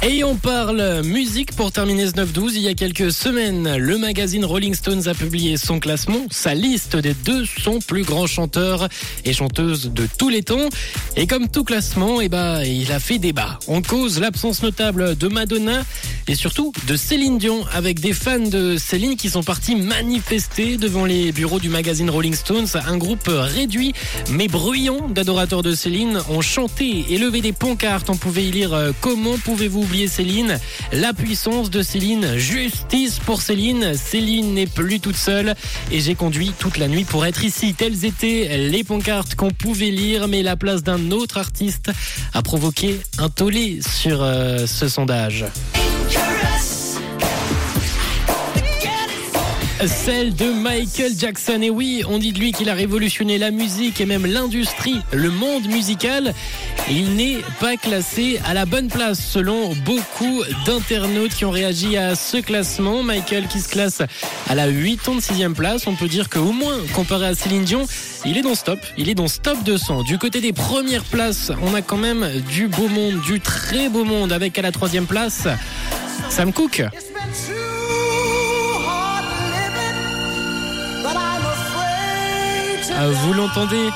Et on parle musique pour terminer ce 9-12. Il y a quelques semaines, le magazine Rolling Stones a publié son classement, sa liste des 200 plus grands chanteurs et chanteuses de tous les temps. Et comme tout classement, eh ben, il a fait débat. On cause l'absence notable de Madonna et surtout de Céline Dion avec des fans de Céline qui sont partis manifester devant les bureaux du magazine Rolling Stones. Un groupe réduit mais bruyant d'adorateurs de Céline ont chanté et levé des pancartes. On pouvait y lire euh, Comment pouvez-vous Céline La puissance de Céline, justice pour Céline. Céline n'est plus toute seule et j'ai conduit toute la nuit pour être ici. Telles étaient les pancartes qu'on pouvait lire, mais la place d'un autre artiste a provoqué un tollé sur euh, ce sondage. Celle de Michael Jackson. Et oui, on dit de lui qu'il a révolutionné la musique et même l'industrie, le monde musical. Il n'est pas classé à la bonne place selon beaucoup d'internautes qui ont réagi à ce classement. Michael qui se classe à la 86e place. On peut dire qu'au moins, comparé à Céline Dion, il est dans stop. Il est dans stop 200. Du côté des premières places, on a quand même du beau monde, du très beau monde avec à la troisième place Sam Cooke. Vous l'entendez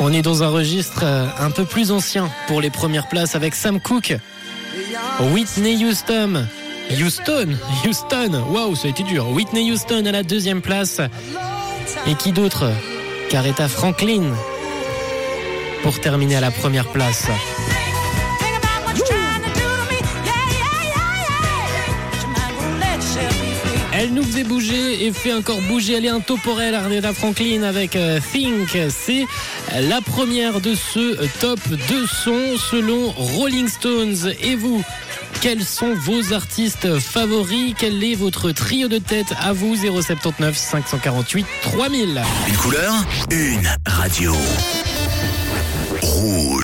On est dans un registre euh, un peu plus ancien pour les premières places avec Sam Cooke, Whitney Houston. Houston, Houston, waouh, ça a été dur. Whitney Houston à la deuxième place. Et qui d'autre Caretha Franklin pour terminer à la première place. Elle nous faisait bouger et fait encore bouger. Elle est un toporel, Arnetta Franklin avec euh, Think. C'est la première de ce top 200 selon Rolling Stones. Et vous quels sont vos artistes favoris? Quel est votre trio de tête? À vous 079 548 3000. Une couleur, une radio. Rouge.